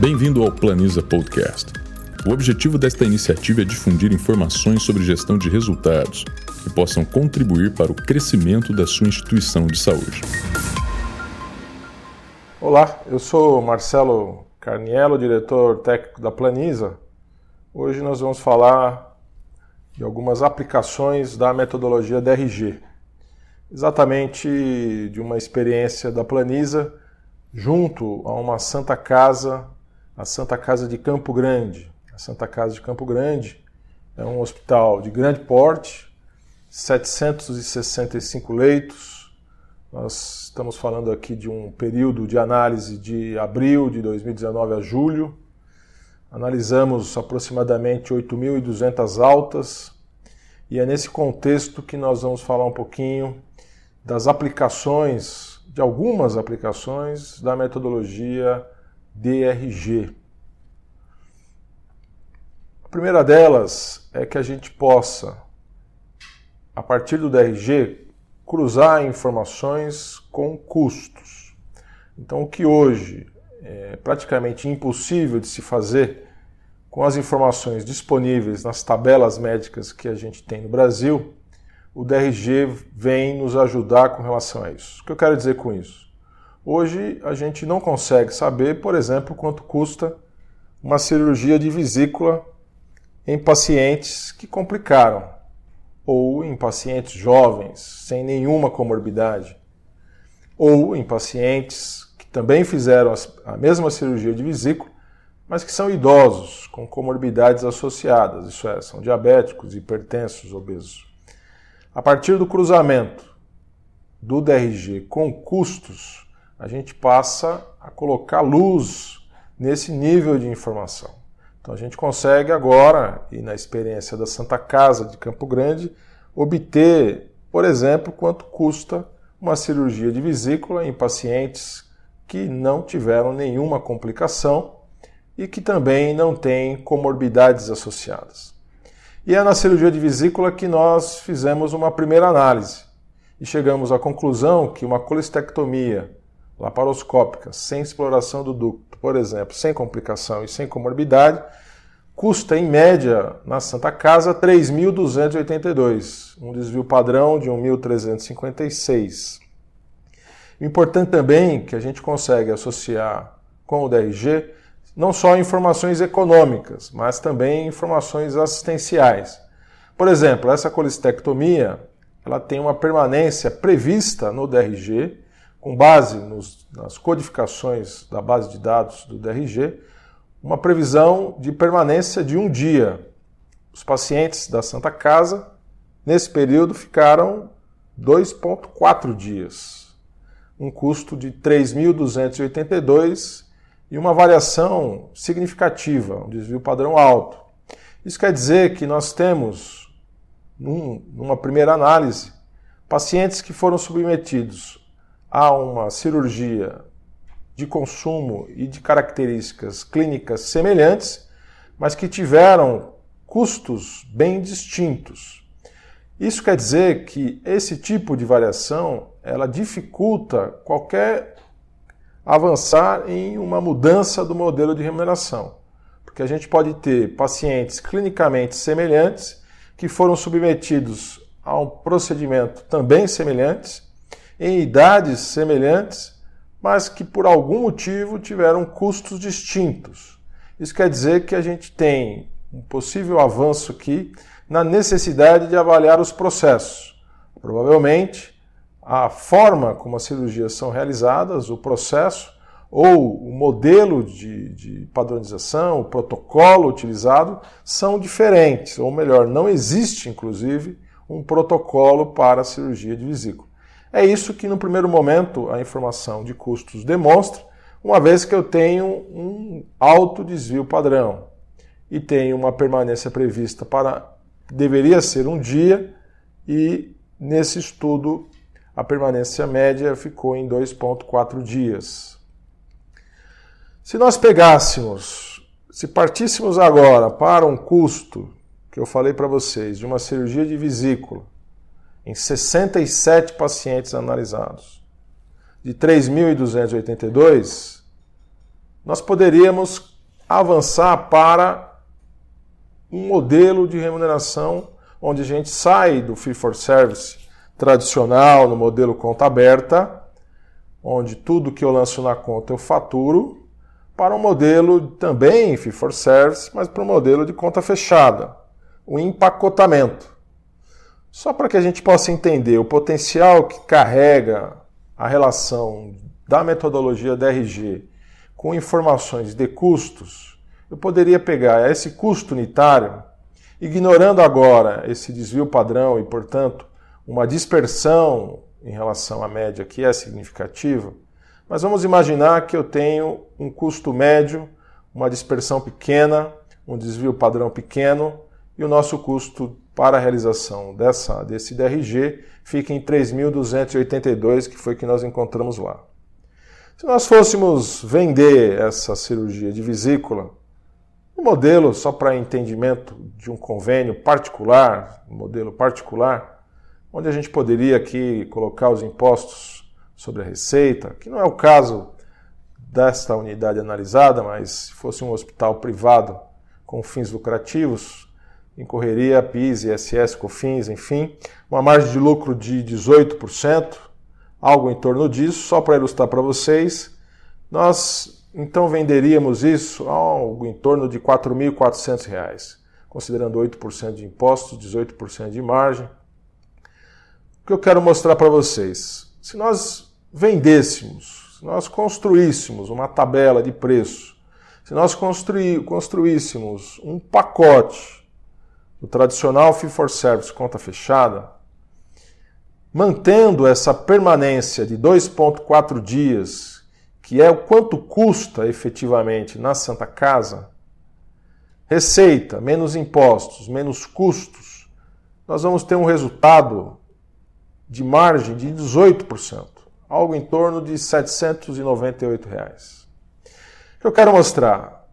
Bem-vindo ao Planiza Podcast. O objetivo desta iniciativa é difundir informações sobre gestão de resultados que possam contribuir para o crescimento da sua instituição de saúde. Olá, eu sou Marcelo Carniello, diretor técnico da Planiza. Hoje nós vamos falar de algumas aplicações da metodologia DRG, exatamente de uma experiência da Planiza junto a uma Santa Casa, a Santa Casa de Campo Grande. A Santa Casa de Campo Grande é um hospital de grande porte, 765 leitos. Nós estamos falando aqui de um período de análise de abril de 2019 a julho. Analisamos aproximadamente 8.200 altas e é nesse contexto que nós vamos falar um pouquinho das aplicações de algumas aplicações da metodologia DRG. A primeira delas é que a gente possa, a partir do DRG, cruzar informações com custos. Então, o que hoje é praticamente impossível de se fazer com as informações disponíveis nas tabelas médicas que a gente tem no Brasil, o DRG vem nos ajudar com relação a isso. O que eu quero dizer com isso? Hoje a gente não consegue saber, por exemplo, quanto custa uma cirurgia de vesícula em pacientes que complicaram, ou em pacientes jovens, sem nenhuma comorbidade, ou em pacientes que também fizeram a mesma cirurgia de vesícula, mas que são idosos, com comorbidades associadas, isso é, são diabéticos, hipertensos, obesos. A partir do cruzamento do DRG com custos, a gente passa a colocar luz nesse nível de informação. Então a gente consegue agora, e na experiência da Santa Casa de Campo Grande, obter, por exemplo, quanto custa uma cirurgia de vesícula em pacientes que não tiveram nenhuma complicação e que também não têm comorbidades associadas. E é na cirurgia de vesícula que nós fizemos uma primeira análise e chegamos à conclusão que uma colestectomia laparoscópica sem exploração do ducto, por exemplo, sem complicação e sem comorbidade, custa em média na Santa Casa 3.282, um desvio padrão de 1.356. Importante também que a gente consegue associar com o DRG não só informações econômicas, mas também informações assistenciais. Por exemplo, essa colistectomia ela tem uma permanência prevista no DRG, com base nos, nas codificações da base de dados do DRG, uma previsão de permanência de um dia. Os pacientes da Santa Casa, nesse período, ficaram 2,4 dias, um custo de 3.282 e uma variação significativa, um desvio padrão alto. Isso quer dizer que nós temos, num, numa primeira análise, pacientes que foram submetidos a uma cirurgia de consumo e de características clínicas semelhantes, mas que tiveram custos bem distintos. Isso quer dizer que esse tipo de variação ela dificulta qualquer avançar em uma mudança do modelo de remuneração. Porque a gente pode ter pacientes clinicamente semelhantes que foram submetidos a um procedimento também semelhante, em idades semelhantes, mas que por algum motivo tiveram custos distintos. Isso quer dizer que a gente tem um possível avanço aqui na necessidade de avaliar os processos. Provavelmente, a forma como as cirurgias são realizadas, o processo ou o modelo de, de, padronização, o protocolo utilizado são diferentes, ou melhor, não existe inclusive um protocolo para a cirurgia de vesícula. É isso que no primeiro momento a informação de custos demonstra, uma vez que eu tenho um alto desvio padrão e tenho uma permanência prevista para deveria ser um dia e nesse estudo a permanência média ficou em 2,4 dias. Se nós pegássemos, se partíssemos agora para um custo que eu falei para vocês de uma cirurgia de vesícula em 67 pacientes analisados, de 3.282, nós poderíamos avançar para um modelo de remuneração onde a gente sai do fee for service tradicional, no modelo conta aberta, onde tudo que eu lanço na conta eu faturo, para um modelo também fee for service, mas para um modelo de conta fechada, o empacotamento. Só para que a gente possa entender o potencial que carrega a relação da metodologia DRG com informações de custos, eu poderia pegar esse custo unitário, ignorando agora esse desvio padrão e, portanto, uma dispersão em relação à média que é significativa, mas vamos imaginar que eu tenho um custo médio, uma dispersão pequena, um desvio padrão pequeno e o nosso custo para a realização dessa, desse DRG fica em 3.282, que foi que nós encontramos lá. Se nós fôssemos vender essa cirurgia de vesícula, um modelo só para entendimento de um convênio particular, um modelo particular, onde a gente poderia aqui colocar os impostos sobre a receita, que não é o caso desta unidade analisada, mas se fosse um hospital privado com fins lucrativos, incorreria PIS, ISS, COFINS, enfim, uma margem de lucro de 18%, algo em torno disso, só para ilustrar para vocês. Nós então venderíamos isso algo em torno de R$ 4.400, considerando 8% de impostos, 18% de margem. O que eu quero mostrar para vocês? Se nós vendêssemos, se nós construíssemos uma tabela de preço, se nós construíssemos um pacote o tradicional fee for service conta fechada, mantendo essa permanência de 2,4 dias, que é o quanto custa efetivamente na Santa Casa, receita menos impostos, menos custos, nós vamos ter um resultado de margem de 18%, algo em torno de 798 reais. O que eu quero mostrar?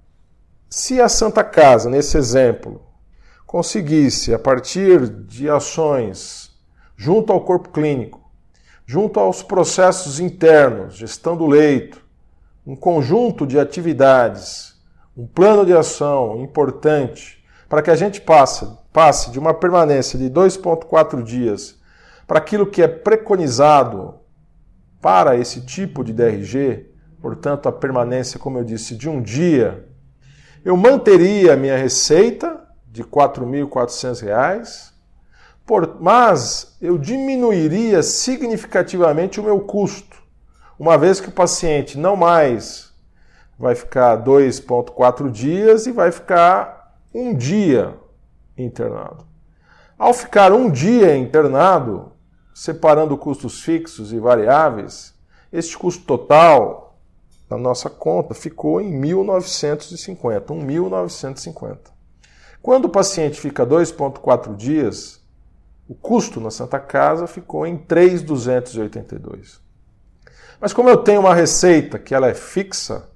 Se a Santa Casa, nesse exemplo, conseguisse, a partir de ações junto ao corpo clínico, junto aos processos internos, gestão do leito, um conjunto de atividades, um plano de ação importante para que a gente passe, passe de uma permanência de 2,4 dias para aquilo que é preconizado para esse tipo de DRG, portanto, a permanência, como eu disse, de um dia, eu manteria a minha receita de R$ 4.400, mas eu diminuiria significativamente o meu custo, uma vez que o paciente não mais vai ficar 2,4 dias e vai ficar um dia internado. Ao ficar um dia internado, separando custos fixos e variáveis, este custo total da nossa conta ficou em 1.950, 1.950. Quando o paciente fica 2,4 dias, o custo na Santa Casa ficou em 3,282. Mas como eu tenho uma receita que ela é fixa,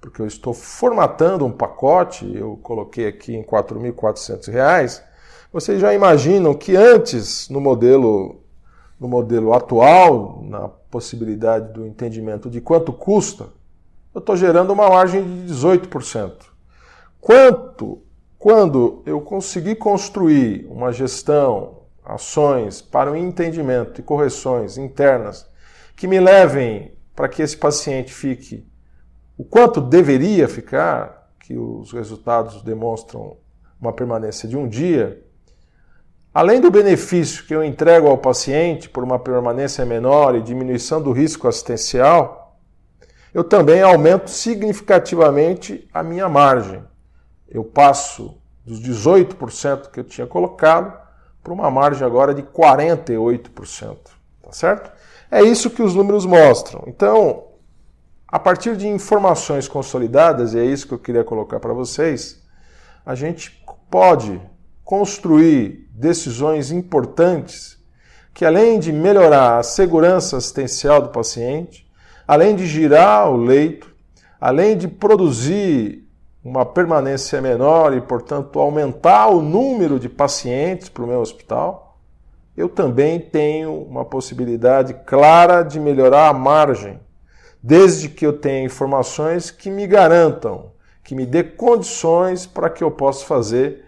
porque eu estou formatando um pacote, eu coloquei aqui em R$ 4.400, vocês já imaginam que antes, no modelo, no modelo atual, na possibilidade do entendimento de quanto custa, eu estou gerando uma margem de 18%. Quanto quando eu conseguir construir uma gestão, ações para o entendimento e correções internas que me levem para que esse paciente fique o quanto deveria ficar, que os resultados demonstram uma permanência de um dia, além do benefício que eu entrego ao paciente por uma permanência menor e diminuição do risco assistencial, eu também aumento significativamente a minha margem eu passo dos 18% que eu tinha colocado para uma margem agora de 48%, tá certo? É isso que os números mostram. Então, a partir de informações consolidadas, e é isso que eu queria colocar para vocês, a gente pode construir decisões importantes que, além de melhorar a segurança assistencial do paciente, além de girar o leito, além de produzir uma permanência menor e, portanto, aumentar o número de pacientes para o meu hospital, eu também tenho uma possibilidade clara de melhorar a margem, desde que eu tenha informações que me garantam que me dê condições para que eu possa fazer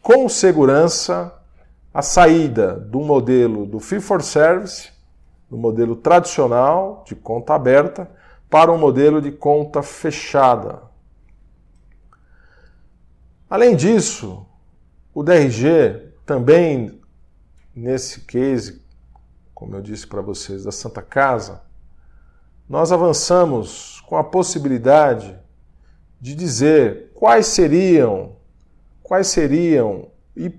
com segurança a saída do modelo do fee for service, do modelo tradicional de conta aberta, para um modelo de conta fechada. Além disso, o DRG também, nesse case, como eu disse para vocês, da Santa Casa, nós avançamos com a possibilidade de dizer quais seriam, quais seriam e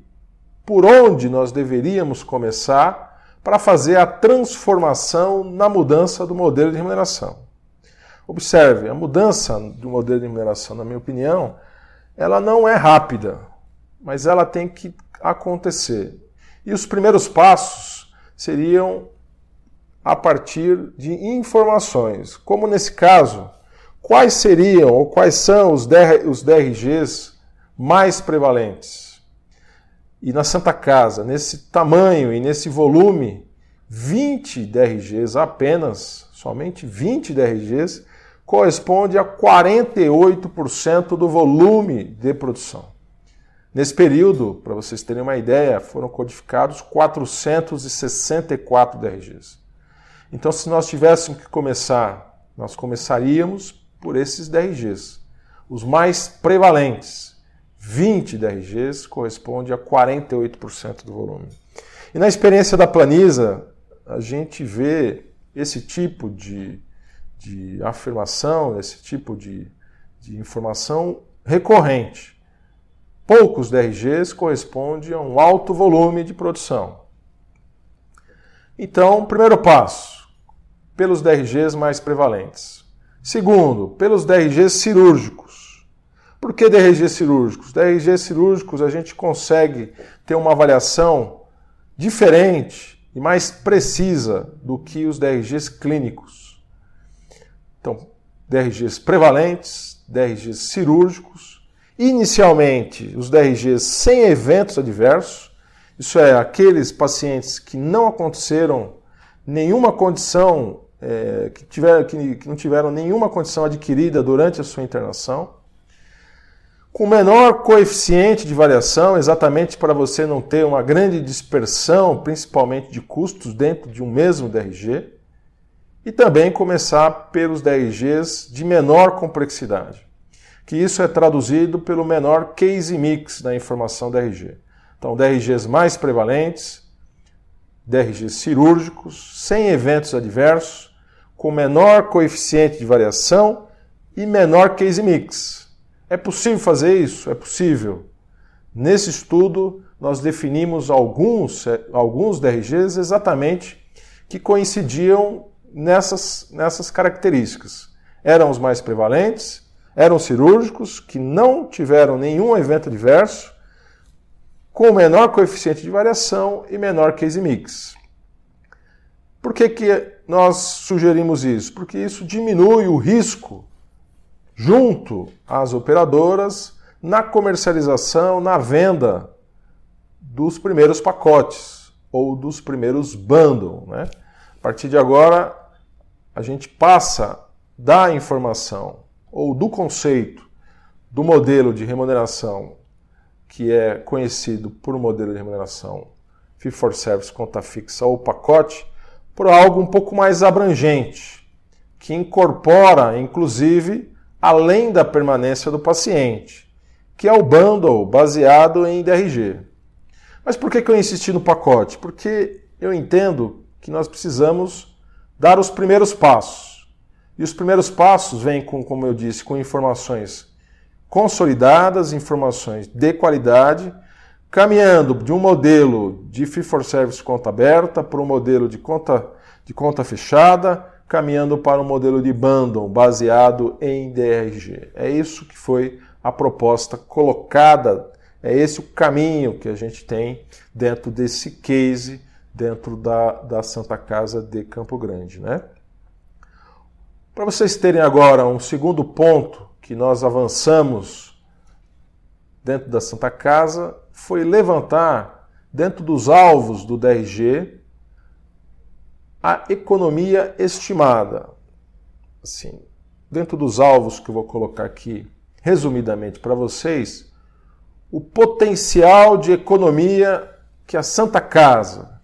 por onde nós deveríamos começar para fazer a transformação na mudança do modelo de remuneração. Observe, a mudança do modelo de remuneração, na minha opinião, ela não é rápida, mas ela tem que acontecer. E os primeiros passos seriam a partir de informações, como nesse caso, quais seriam ou quais são os, os DRGs mais prevalentes. E na Santa Casa, nesse tamanho e nesse volume, 20 DRGs apenas, somente 20 DRGs, corresponde a 48% do volume de produção. Nesse período, para vocês terem uma ideia, foram codificados 464 DRGs. Então, se nós tivéssemos que começar, nós começaríamos por esses DRGs. Os mais prevalentes, 20 DRGs, corresponde a 48% do volume. E na experiência da Planisa, a gente vê esse tipo de de afirmação, esse tipo de, de informação recorrente. Poucos DRGs correspondem a um alto volume de produção. Então, primeiro passo, pelos DRGs mais prevalentes. Segundo, pelos DRGs cirúrgicos. Por que DRGs cirúrgicos? DRGs cirúrgicos a gente consegue ter uma avaliação diferente e mais precisa do que os DRGs clínicos. Então, DRGs prevalentes, DRGs cirúrgicos, inicialmente os DRGs sem eventos adversos, isso é, aqueles pacientes que não aconteceram nenhuma condição, é, que, tiver, que, que não tiveram nenhuma condição adquirida durante a sua internação, com menor coeficiente de variação, exatamente para você não ter uma grande dispersão, principalmente de custos, dentro de um mesmo DRG e também começar pelos DRGs de menor complexidade, que isso é traduzido pelo menor case mix da informação DRG. Então, DRGs mais prevalentes, DRGs cirúrgicos, sem eventos adversos, com menor coeficiente de variação e menor case mix. É possível fazer isso? É possível. Nesse estudo, nós definimos alguns, alguns DRGs exatamente que coincidiam nessas, nessas características. Eram os mais prevalentes, eram cirúrgicos, que não tiveram nenhum evento adverso, com menor coeficiente de variação e menor case mix. Por que, que nós sugerimos isso? Porque isso diminui o risco junto às operadoras na comercialização, na venda dos primeiros pacotes ou dos primeiros bundles. Né? A partir de agora, a gente passa da informação ou do conceito do modelo de remuneração que é conhecido por modelo de remuneração fee for service, conta fixa ou pacote, para algo um pouco mais abrangente, que incorpora, inclusive, além da permanência do paciente, que é o bundle baseado em DRG. Mas por que eu insisti no pacote? Porque eu entendo que nós precisamos dar os primeiros passos. E os primeiros passos vêm com, como eu disse, com informações consolidadas, informações de qualidade, caminhando de um modelo de fee for service conta aberta para um modelo de conta de conta fechada, caminhando para um modelo de bundle baseado em DRG. É isso que foi a proposta colocada, é esse o caminho que a gente tem dentro desse case dentro da, da Santa Casa de Campo Grande. Né? Para vocês terem agora um segundo ponto que nós avançamos dentro da Santa Casa, foi levantar, dentro dos alvos do DRG, a economia estimada. Assim, dentro dos alvos que eu vou colocar aqui resumidamente para vocês, o potencial de economia que a Santa Casa,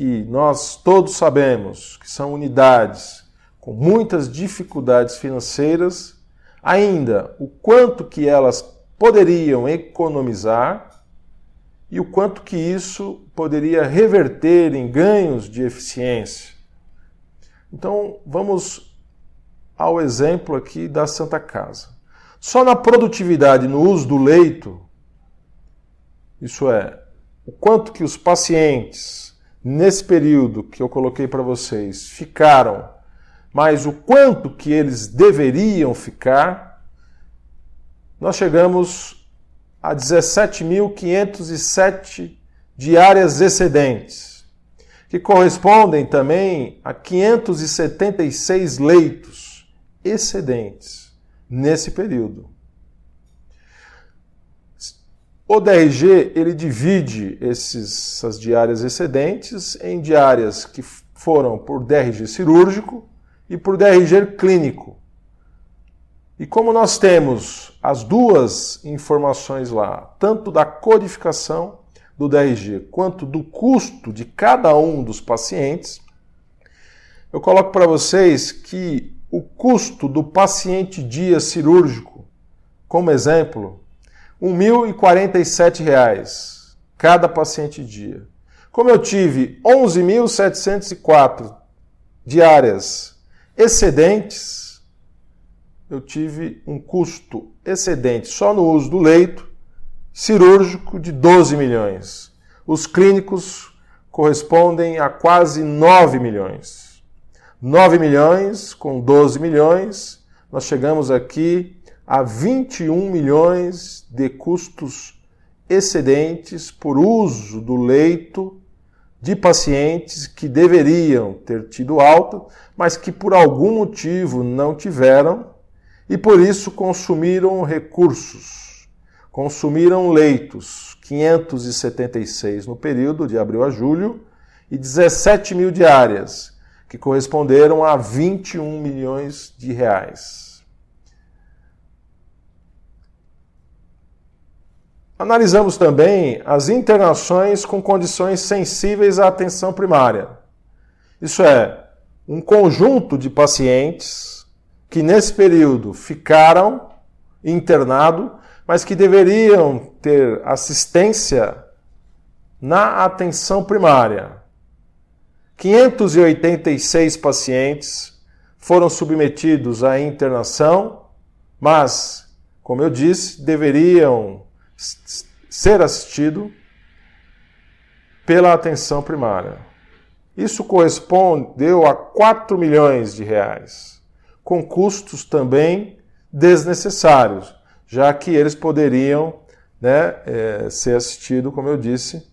que nós todos sabemos que são unidades com muitas dificuldades financeiras, ainda o quanto que elas poderiam economizar e o quanto que isso poderia reverter em ganhos de eficiência. Então, vamos ao exemplo aqui da Santa Casa. Só na produtividade, no uso do leito, isso é, o quanto que os pacientes, nesse período que eu coloquei para vocês, ficaram, mas o quanto que eles deveriam ficar, nós chegamos a 17.507 diárias excedentes, que correspondem também a 576 leitos excedentes nesse período. O DRG ele divide esses, essas diárias excedentes em diárias que foram por DRG cirúrgico e por DRG clínico. E como nós temos as duas informações lá, tanto da codificação do DRG quanto do custo de cada um dos pacientes, eu coloco para vocês que o custo do paciente dia cirúrgico, como exemplo, R$ 1.047 cada paciente dia. Como eu tive 11.704 diárias excedentes, eu tive um custo excedente só no uso do leito cirúrgico de 12 milhões. Os clínicos correspondem a quase 9 milhões. 9 milhões com 12 milhões, nós chegamos aqui a 21 milhões de custos excedentes por uso do leito de pacientes que deveriam ter tido alta, mas que por algum motivo não tiveram e por isso consumiram recursos, consumiram leitos, 576 no período de abril a julho e 17 mil diárias, que corresponderam a 21 milhões de reais. Analisamos também as internações com condições sensíveis à atenção primária. Isso é, um conjunto de pacientes que nesse período ficaram internados, mas que deveriam ter assistência na atenção primária. 586 pacientes foram submetidos à internação, mas, como eu disse, deveriam ser assistido pela atenção primária. Isso correspondeu a 4 milhões de reais, com custos também desnecessários, já que eles poderiam né, é, ser assistidos, como eu disse,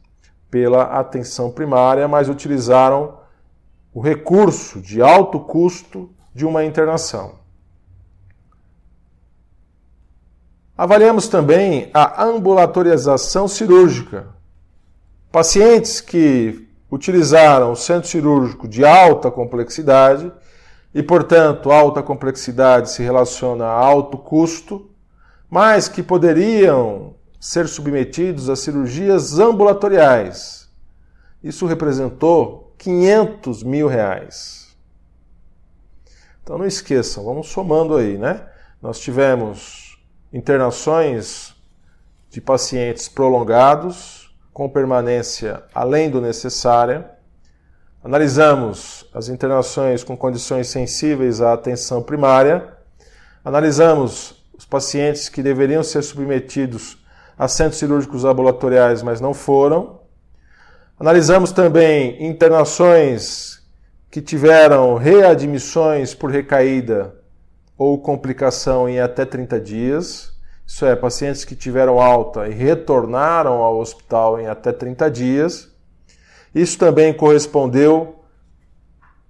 pela atenção primária, mas utilizaram o recurso de alto custo de uma internação. Avaliamos também a ambulatorização cirúrgica. Pacientes que utilizaram o centro cirúrgico de alta complexidade e, portanto, alta complexidade se relaciona a alto custo, mas que poderiam ser submetidos a cirurgias ambulatoriais. Isso representou 500 mil reais. Então não esqueçam, vamos somando aí, né? Nós tivemos internações de pacientes prolongados, com permanência além do necessária. Analisamos as internações com condições sensíveis à atenção primária. Analisamos os pacientes que deveriam ser submetidos a centros cirúrgicos ambulatoriais, mas não foram. Analisamos também internações que tiveram readmissões por recaída ou complicação em até 30 dias. Isso é, pacientes que tiveram alta e retornaram ao hospital em até 30 dias. Isso também correspondeu,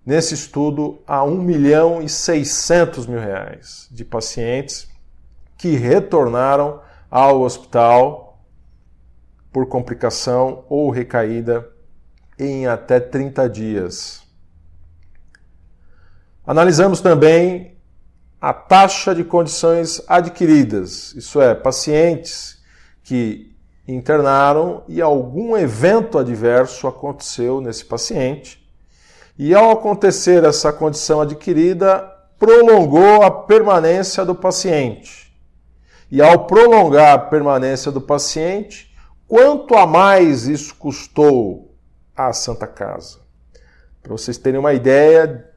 nesse estudo, a 1 milhão e 600 mil reais de pacientes que retornaram ao hospital por complicação ou recaída em até 30 dias. Analisamos também a taxa de condições adquiridas, isso é, pacientes que internaram e algum evento adverso aconteceu nesse paciente. E ao acontecer essa condição adquirida, prolongou a permanência do paciente. E ao prolongar a permanência do paciente, quanto a mais isso custou à Santa Casa? Para vocês terem uma ideia,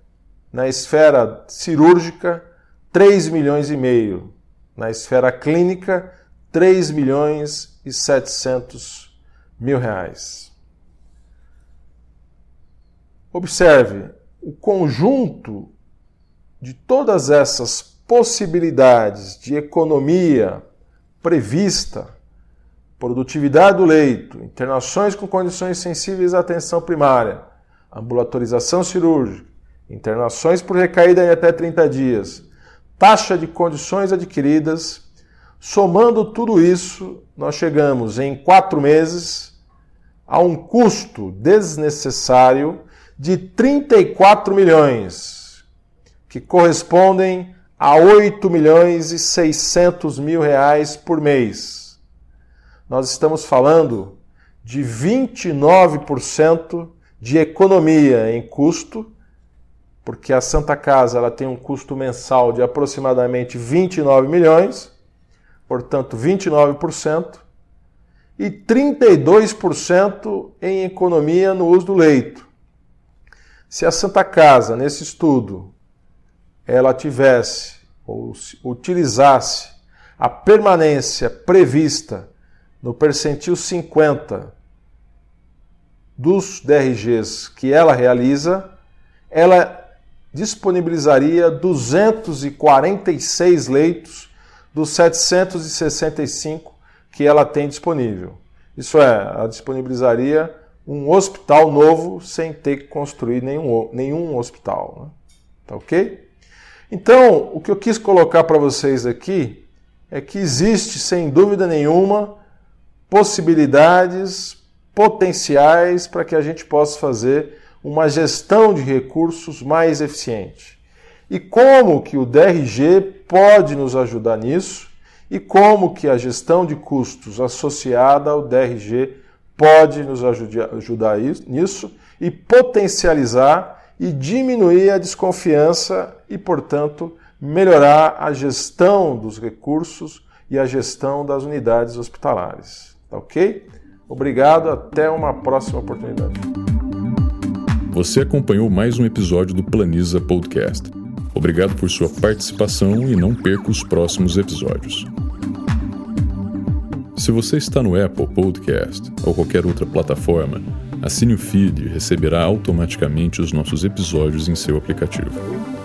na esfera cirúrgica, 3 milhões e meio. Na esfera clínica, 3 milhões e 700 mil reais. Observe, o conjunto de todas essas possibilidades de economia prevista, produtividade do leito, internações com condições sensíveis à atenção primária, ambulatorização cirúrgica, internações por recaída em até 30 dias, taxa de condições adquiridas, somando tudo isso, nós chegamos em quatro meses a um custo desnecessário de 34 milhões, que correspondem a 8 milhões e 600 mil reais por mês. Nós estamos falando de 29% de economia em custo, porque a Santa Casa ela tem um custo mensal de aproximadamente 29 milhões, portanto 29%, e 32% em economia no uso do leito. Se a Santa Casa, nesse estudo, ela tivesse ou utilizasse a permanência prevista no percentil 50 dos DRGs que ela realiza, ela disponibilizaria 246 leitos dos 765 que ela tem disponível. Isso é, ela disponibilizaria um hospital novo sem ter que construir nenhum, nenhum hospital. Né? Tá ok? Então, o que eu quis colocar para vocês aqui é que existe, sem dúvida nenhuma, possibilidades potenciais para que a gente possa fazer uma gestão de recursos mais eficiente. E como que o DRG pode nos ajudar nisso e como que a gestão de custos associada ao DRG pode nos ajudar nisso e potencializar e diminuir a desconfiança e, portanto, melhorar a gestão dos recursos e a gestão das unidades hospitalares. Tá ok? Obrigado, até uma próxima oportunidade. Você acompanhou mais um episódio do Planiza Podcast. Obrigado por sua participação e não perca os próximos episódios. Se você está no Apple Podcast ou qualquer outra plataforma, assine o feed e receberá automaticamente os nossos episódios em seu aplicativo.